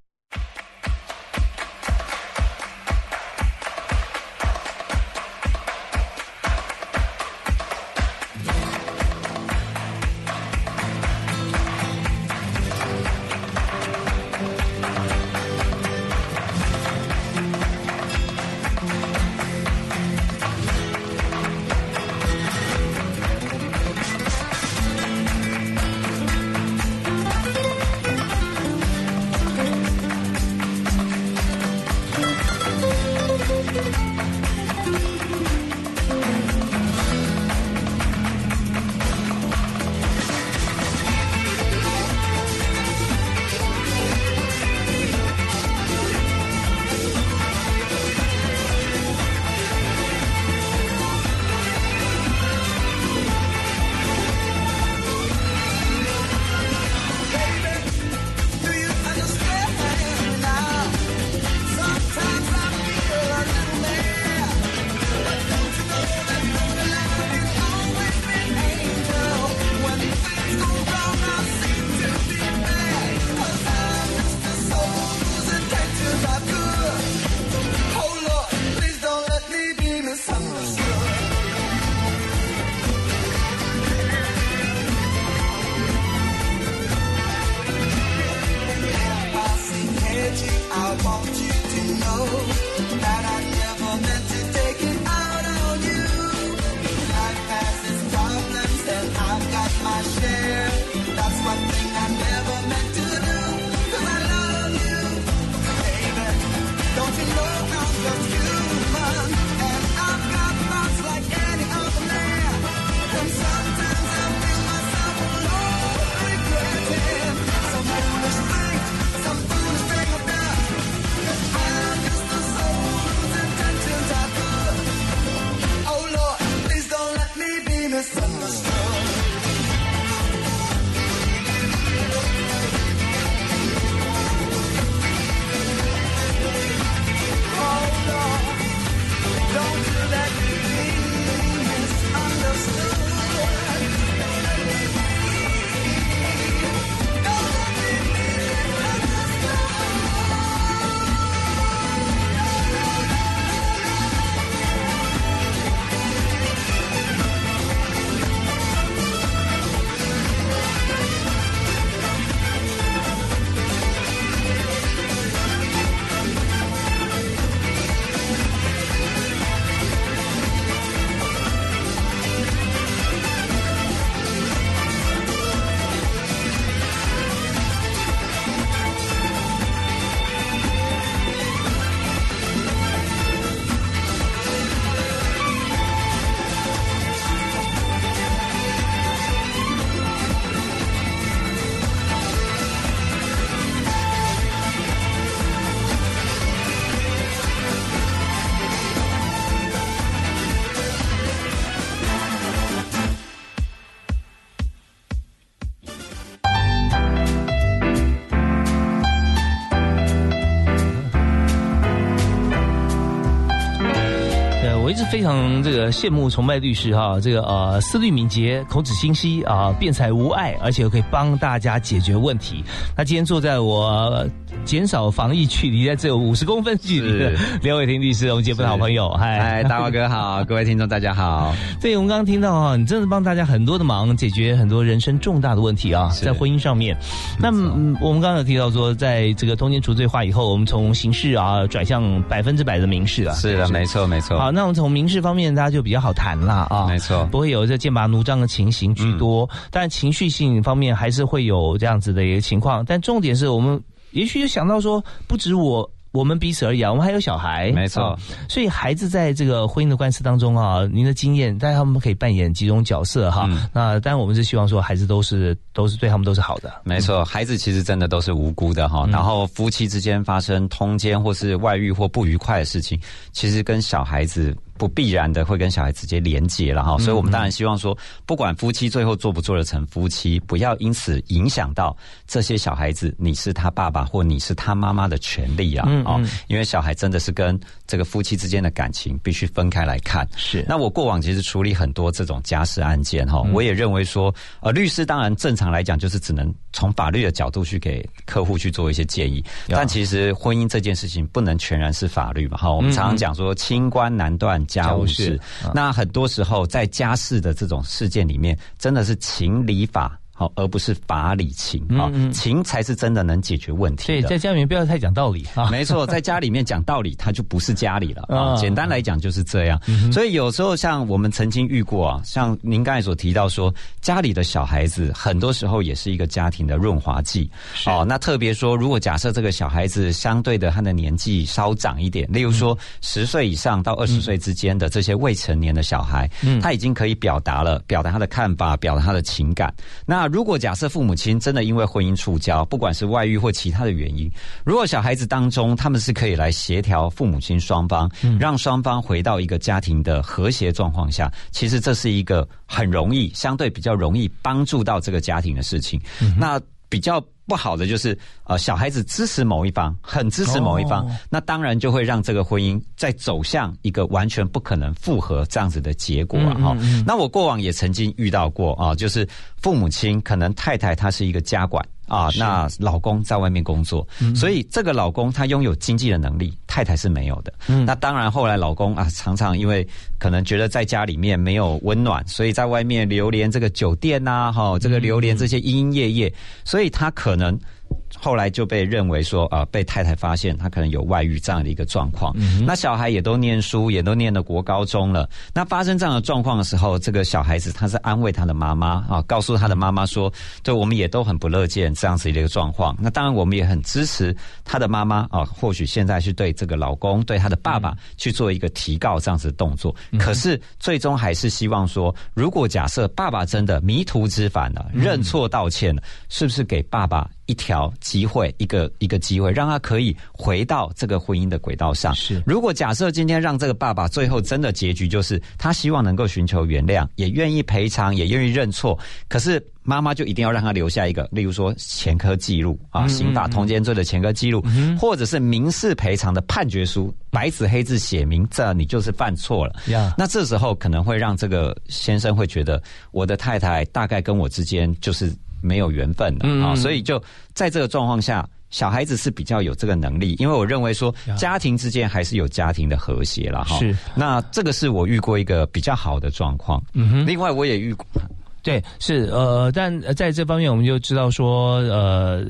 Speaker 1: 常这个羡慕崇拜律师哈，这个呃思虑敏捷，口齿清晰啊，辩才无碍，而且又可以帮大家解决问题。那今天坐在我减少防疫距离在只有五十公分距离的刘伟霆律师，我们节目的好朋友，
Speaker 2: 嗨，嗨，大华哥好，各位听众大家好。
Speaker 1: 对，我们刚刚听到啊，你真的帮大家很多的忙，解决很多人生重大的问题啊，在婚姻上面。那么我们刚刚有提到说，在这个通奸除罪化以后，我们从刑事啊转向百分之百的民事啊，
Speaker 2: 是的，没错，没错。
Speaker 1: 好。那我们从民事方面，大家就比较好谈了啊，
Speaker 2: 没错，
Speaker 1: 不会有这剑拔弩张的情形居多，但情绪性方面还是会有这样子的一个情况。但重点是我们也许就想到说，不止我。我们彼此而已啊，我们还有小孩，
Speaker 2: 没错。
Speaker 1: 所以孩子在这个婚姻的官司当中啊，您的经验，大家他们可以扮演几种角色哈。那当然，我们是希望说，孩子都是都是对他们都是好的。
Speaker 2: 没错，孩子其实真的都是无辜的哈。然后夫妻之间发生通奸或是外遇或不愉快的事情，其实跟小孩子。不必然的会跟小孩直接连接了哈，所以我们当然希望说，不管夫妻最后做不做得成夫妻，不要因此影响到这些小孩子，你是他爸爸或你是他妈妈的权利啊，哦，因为小孩真的是跟这个夫妻之间的感情必须分开来看。
Speaker 1: 是，
Speaker 2: 那我过往其实处理很多这种家事案件哈，我也认为说，呃，律师当然正常来讲就是只能从法律的角度去给客户去做一些建议，但其实婚姻这件事情不能全然是法律嘛，哈，我们常常讲说清官难断。家务事，那很多时候在家事的这种事件里面，真的是情理法。好，而不是法理情啊，情才是真的能解决问题。
Speaker 1: 对，在家里面不要太讲道理啊。
Speaker 2: 没错，在家里面讲道理，它就不是家里了 啊。简单来讲就是这样。所以有时候像我们曾经遇过啊，像您刚才所提到说，家里的小孩子很多时候也是一个家庭的润滑剂。哦，那特别说，如果假设这个小孩子相对的他的年纪稍长一点，例如说十岁以上到二十岁之间的这些未成年的小孩，他已经可以表达了，表达他的看法，表达他的情感。那那如果假设父母亲真的因为婚姻触礁，不管是外遇或其他的原因，如果小孩子当中他们是可以来协调父母亲双方，让双方回到一个家庭的和谐状况下，其实这是一个很容易、相对比较容易帮助到这个家庭的事情。那比较。不好的就是，呃，小孩子支持某一方，很支持某一方，那当然就会让这个婚姻再走向一个完全不可能复合这样子的结果啊！哈，那我过往也曾经遇到过啊，就是父母亲可能太太她是一个家管。啊，那老公在外面工作，所以这个老公他拥有经济的能力，太太是没有的。那当然，后来老公啊，常常因为可能觉得在家里面没有温暖，所以在外面流连这个酒店呐，哈，这个流连这些莺莺夜夜，所以他可能。后来就被认为说啊，被太太发现他可能有外遇这样的一个状况。那小孩也都念书，也都念了国高中了。那发生这样的状况的时候，这个小孩子他是安慰他的妈妈啊，告诉他的妈妈说，对我们也都很不乐见这样子的一个状况。那当然我们也很支持他的妈妈啊，或许现在是对这个老公对他的爸爸去做一个提告这样子的动作。可是最终还是希望说，如果假设爸爸真的迷途知返了，认错道歉了，是不是给爸爸？一条机会，一个一个机会，让他可以回到这个婚姻的轨道上。
Speaker 1: 是，
Speaker 2: 如果假设今天让这个爸爸最后真的结局就是他希望能够寻求原谅，也愿意赔偿，也愿意认错，可是妈妈就一定要让他留下一个，例如说前科记录啊，刑法通奸罪的前科记录，或者是民事赔偿的判决书，白纸黑字写明这你就是犯错了。那这时候可能会让这个先生会觉得，我的太太大概跟我之间就是。没有缘分的啊，所以就在这个状况下，小孩子是比较有这个能力，因为我认为说家庭之间还是有家庭的和谐了哈。
Speaker 1: 是，
Speaker 2: 那这个是我遇过一个比较好的状况。嗯哼，另外我也遇过。
Speaker 1: 对，是呃，但在这方面我们就知道说，呃，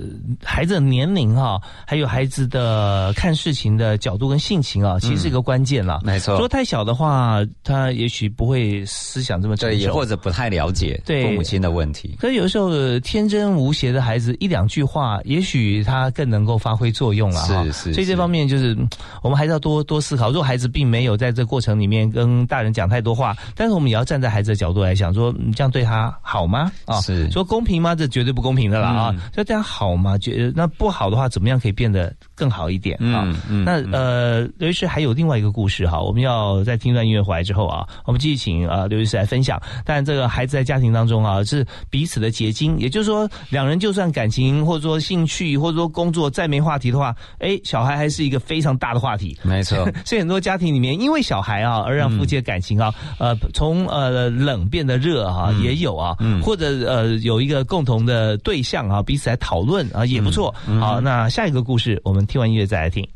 Speaker 1: 孩子的年龄哈，还有孩子的看事情的角度跟性情啊，其实是一个关键了。
Speaker 2: 没错，
Speaker 1: 说太小的话，他也许不会思想这么成熟，
Speaker 2: 也或者不太了解父母亲的问题。
Speaker 1: 可是有时候天真无邪的孩子，一两句话，也许他更能够发挥作用了
Speaker 2: 哈。是是，
Speaker 1: 所以这方面就是我们还是要多多思考。如果孩子并没有在这过程里面跟大人讲太多话，但是我们也要站在孩子的角度来想，说这样对他。他好吗？啊，
Speaker 2: 是
Speaker 1: 说公平吗？这绝对不公平的啦啊！说对他好吗？觉得那不好的话，怎么样可以变得更好一点啊？那呃，刘医师还有另外一个故事哈，我们要在听段音乐回来之后啊，我们继续请啊刘医师来分享。但这个孩子在家庭当中啊，是彼此的结晶，也就是说，两人就算感情或者说兴趣或者说工作再没话题的话，哎，小孩还是一个非常大的话题。
Speaker 2: 没错，
Speaker 1: 所以很多家庭里面因为小孩啊而让夫妻的感情啊，呃，从呃冷变得热哈，也有啊，或者呃有一个共同的对象啊，彼此来讨论啊，也不错。好，那下一个故事，我们听完音乐再来听。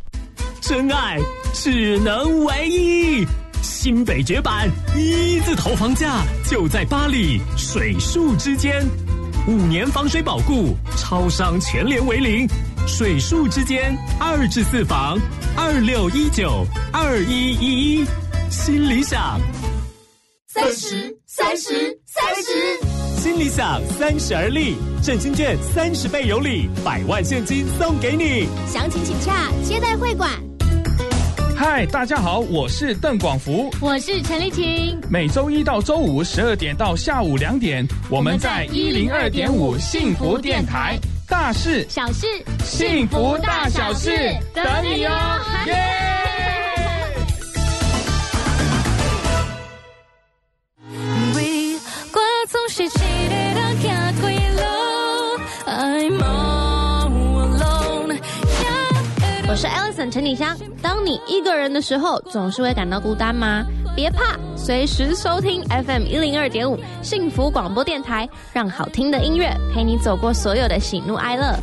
Speaker 8: 真爱只能唯一，新北绝版一字头房价就在巴黎水树之间，五年防水保固，超商全联为零，水树之间二至四房二六一九二一一一，新理想
Speaker 12: 三十三十三十，
Speaker 8: 新理想三十而立，振兴券三十倍有礼，百万现金送给你，
Speaker 7: 详情请洽接待会馆。
Speaker 13: 嗨，大家好，我是邓广福，
Speaker 7: 我是陈丽婷。
Speaker 13: 每周一到周五十二点到下午两点，我们在一零二点五幸福电台，大事
Speaker 7: 小事
Speaker 13: 幸福大小事等你哦，耶！
Speaker 7: 陈礼香。当你一个人的时候，总是会感到孤单吗？别怕，随时收听 FM 一零二点五幸福广播电台，让好听的音乐陪你走过所有的喜怒哀乐。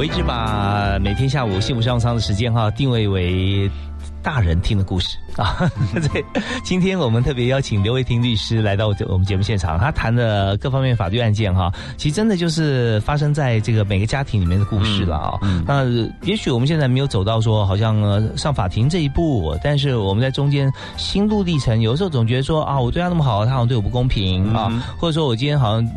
Speaker 1: 我一直把每天下午幸福商舱的时间哈定位为大人听的故事。啊，对，今天我们特别邀请刘维婷律师来到我们节目现场，他谈的各方面法律案件哈，其实真的就是发生在这个每个家庭里面的故事了啊。那也许我们现在没有走到说好像上法庭这一步，但是我们在中间心路历程，有时候总觉得说啊，我对他那么好，他好像对我不公平啊，或者说我今天好像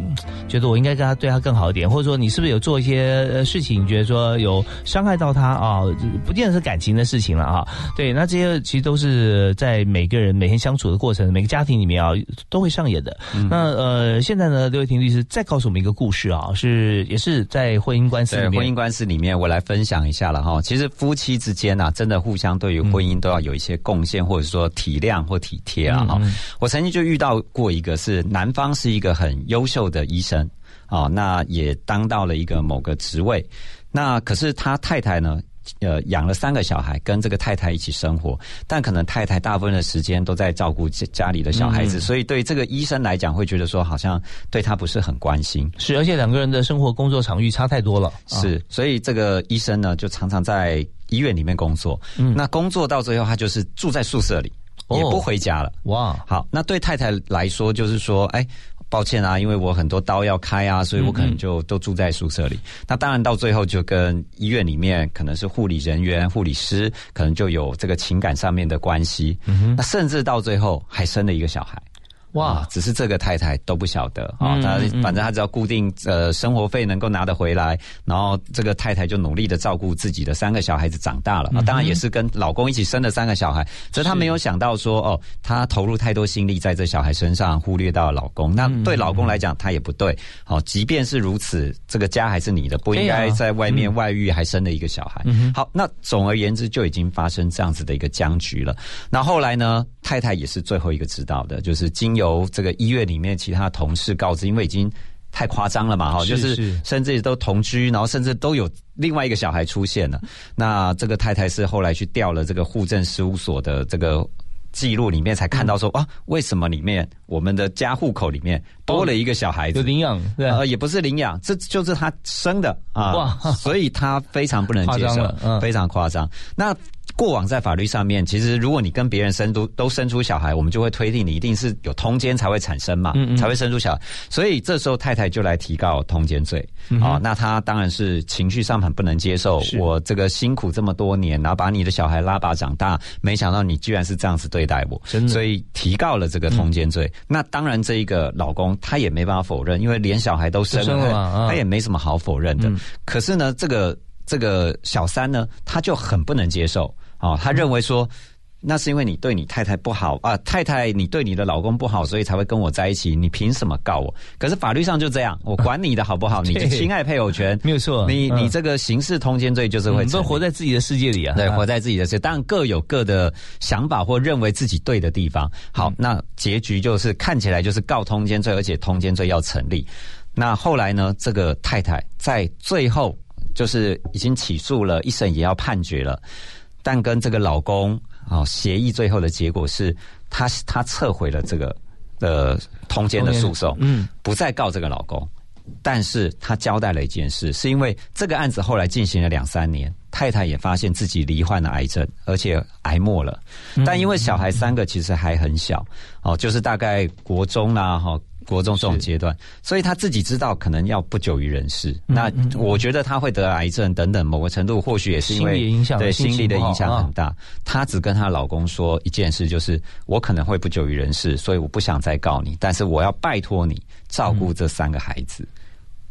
Speaker 1: 觉得我应该跟他对他更好一点，或者说你是不是有做一些事情，觉得说有伤害到他啊，不见得是感情的事情了啊。对，那这些其实都是。呃，在每个人每天相处的过程，每个家庭里面啊，都会上演的。那呃，现在呢，刘伟霆律师再告诉我们一个故事啊，是也是在婚姻官司里面。
Speaker 2: 婚姻官司里面，我来分享一下了哈。其实夫妻之间啊，真的互相对于婚姻都要有一些贡献，或者说体谅或体贴啊。哈，我曾经就遇到过一个，是男方是一个很优秀的医生啊，那也当到了一个某个职位，那可是他太太呢？呃，养了三个小孩，跟这个太太一起生活，但可能太太大部分的时间都在照顾家里的小孩子，所以对这个医生来讲，会觉得说好像对他不是很关心。
Speaker 1: 是，而且两个人的生活工作场域差太多了。
Speaker 2: 是，所以这个医生呢，就常常在医院里面工作。嗯，那工作到最后，他就是住在宿舍里，也不回家了。哇，好，那对太太来说，就是说，哎。抱歉啊，因为我很多刀要开啊，所以我可能就都住在宿舍里。那当然到最后就跟医院里面可能是护理人员、护理师，可能就有这个情感上面的关系。那甚至到最后还生了一个小孩。哇！只是这个太太都不晓得啊，他反正他只要固定呃生活费能够拿得回来，然后这个太太就努力的照顾自己的三个小孩子长大了啊，当然也是跟老公一起生了三个小孩，只是她没有想到说哦，她投入太多心力在这小孩身上，忽略到老公。那对老公来讲，他也不对。好，即便是如此，这个家还是你的，不应该在外面外遇还生了一个小孩。好，那总而言之就已经发生这样子的一个僵局了。那后来呢，太太也是最后一个知道的，就是经由。由这个医院里面其他同事告知，因为已经太夸张了嘛，哈，就是甚至都同居，然后甚至都有另外一个小孩出现了。那这个太太是后来去调了这个户政事务所的这个记录里面，才看到说啊，为什么里面我们的家户口里面多了一个小孩子？
Speaker 1: 领养？
Speaker 2: 呃，也不是领养，这就是他生的啊，哇！所以他非常不能接受，非常夸张。那过往在法律上面，其实如果你跟别人生都都生出小孩，我们就会推定你一定是有通奸才会产生嘛，才会生出小孩。所以这时候太太就来提告通奸罪啊。那她当然是情绪上很不能接受，我这个辛苦这么多年，然后把你的小孩拉拔长大，没想到你居然是这样子对待我，所以提告了这个通奸罪。那当然这一个老公他也没办法否认，因为连小孩都生了，他也没什么好否认的。可是呢，这个这个小三呢，他就很不能接受。哦，他认为说，那是因为你对你太太不好啊，太太你对你的老公不好，所以才会跟我在一起。你凭什么告我？可是法律上就这样，我管你的好不好？你侵害配偶权，
Speaker 1: 没有错。
Speaker 2: 你你这个刑事通奸罪就是会
Speaker 1: 都活在自己的世界里啊，
Speaker 2: 对，活在自己的世界，当然各有各的想法或认为自己对的地方。好，那结局就是看起来就是告通奸罪，而且通奸罪要成立。那后来呢？这个太太在最后就是已经起诉了，一审也要判决了。但跟这个老公啊协议，最后的结果是他他撤回了这个的通奸的诉讼，嗯，不再告这个老公。但是他交代了一件事，是因为这个案子后来进行了两三年，太太也发现自己罹患了癌症，而且癌末了。但因为小孩三个其实还很小，哦，就是大概国中啦，哈。国中这种阶段，所以他自己知道可能要不久于人世。那我觉得他会得癌症等等，某个程度或许也是因为对心理的影响很大。她只跟她老公说一件事，就是我可能会不久于人世，所以我不想再告你，但是我要拜托你照顾这三个孩子。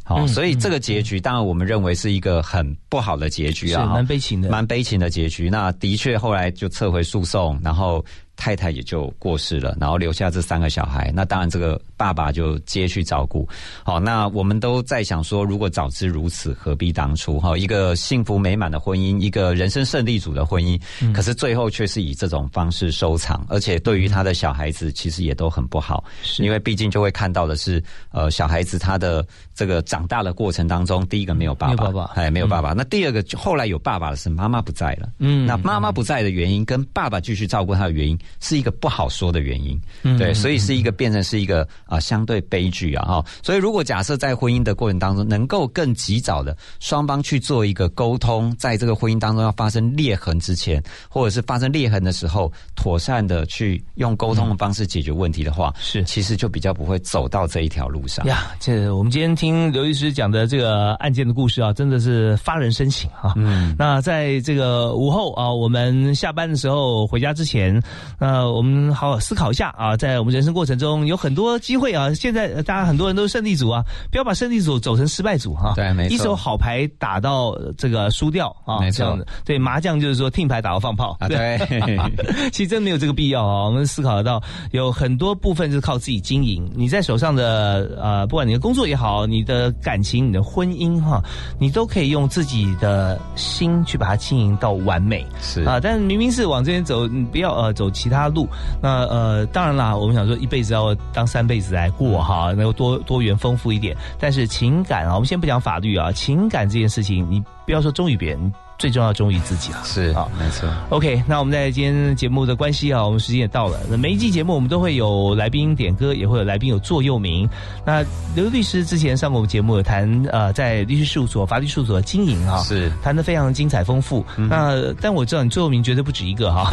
Speaker 2: 好，所以这个结局当然我们认为是一个很不好的结局啊，
Speaker 1: 蛮悲情的，
Speaker 2: 蛮悲情的结局。那的确后来就撤回诉讼，然后。太太也就过世了，然后留下这三个小孩。那当然，这个爸爸就接去照顾。好，那我们都在想说，如果早知如此，何必当初？哈，一个幸福美满的婚姻，一个人生胜利组的婚姻，可是最后却是以这种方式收场，而且对于他的小孩子，其实也都很不好。因为毕竟就会看到的是，呃，小孩子他的这个长大的过程当中，第一个没有爸爸，哎，没有爸爸。那第二个后来有爸爸的是妈妈不在了。嗯，那妈妈不在的原因，跟爸爸继续照顾他的原因。是一个不好说的原因，对，所以是一个变成是一个啊相对悲剧啊哈。所以如果假设在婚姻的过程当中，能够更及早的双方去做一个沟通，在这个婚姻当中要发生裂痕之前，或者是发生裂痕的时候，妥善的去用沟通的方式解决问题的话，
Speaker 1: 是
Speaker 2: 其实就比较不会走到这一条路上
Speaker 1: 呀。这我们今天听刘律师讲的这个案件的故事啊，真的是发人深省啊。嗯，那在这个午后啊，我们下班的时候回家之前。呃，我们好好思考一下啊，在我们人生过程中有很多机会啊。现在大家很多人都是胜利组啊，不要把胜利组走成失败组哈。
Speaker 2: 对，没错。
Speaker 1: 一手好牌打到这个输掉啊，
Speaker 2: 没错。
Speaker 1: 对，麻将就是说听牌打到放炮啊。
Speaker 2: 对，
Speaker 1: 其实真没有这个必要啊。我们思考得到有很多部分是靠自己经营。你在手上的呃，不管你的工作也好，你的感情、你的婚姻哈，你都可以用自己的心去把它经营到完美。
Speaker 2: 是
Speaker 1: 啊，但明明是往这边走，你不要呃走其。他路，那呃，当然啦，我们想说一辈子要当三辈子来过哈，能够多多元丰富一点。但是情感啊，我们先不讲法律啊，情感这件事情，你不要说忠于别人。最重要忠于自己了，
Speaker 2: 是啊，没错。
Speaker 1: OK，那我们在今天节目的关系啊，我们时间也到了。那每一季节目我们都会有来宾点歌，也会有来宾有座右铭。那刘律师之前上过我们节目，谈呃在律师事务所、法律事务所经营啊，
Speaker 2: 是
Speaker 1: 谈的非常精彩丰富。那但我知道你座右铭绝对不止一个哈。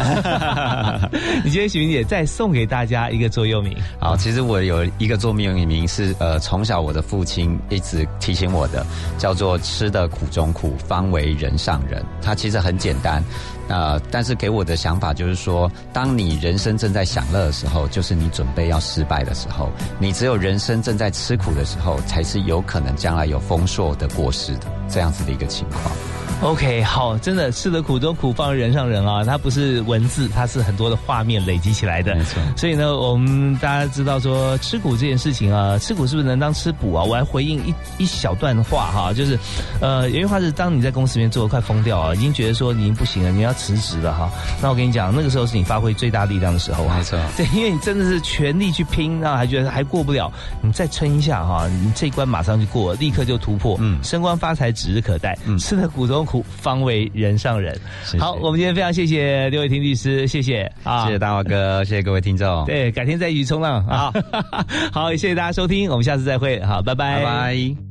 Speaker 1: 你今天许明姐再送给大家一个座右铭。
Speaker 2: 好，其实我有一个座右铭是呃从小我的父亲一直提醒我的，叫做吃的苦中苦，方为人上人。它其实很简单，呃，但是给我的想法就是说，当你人生正在享乐的时候，就是你准备要失败的时候；你只有人生正在吃苦的时候，才是有可能将来有丰硕的果实的这样子的一个情况。
Speaker 1: OK，好，真的吃的苦中苦，方人上人啊！它不是文字，它是很多的画面累积起来的。
Speaker 2: 没错。
Speaker 1: 所以呢，我们大家知道说吃苦这件事情啊，吃苦是不是能当吃补啊？我来回应一一小段话哈，就是，呃，有一句话是：当你在公司里面做的快疯掉啊，已经觉得说你已经不行了，你要辞职了哈。那我跟你讲，那个时候是你发挥最大力量的时候。
Speaker 2: 没错。
Speaker 1: 对，因为你真的是全力去拼，然后还觉得还过不了，你再撑一下哈，你这一关马上就过，立刻就突破，嗯，升官发财指日可待。嗯，吃的苦中苦，方为。人上人，好，我们今天非常谢谢刘伟霆律师，谢谢。
Speaker 2: 啊，谢谢大华哥，谢谢各位听众，
Speaker 1: 对，改天再一起冲浪啊，好，谢谢大家收听，我们下次再会，好，拜拜，
Speaker 2: 拜拜。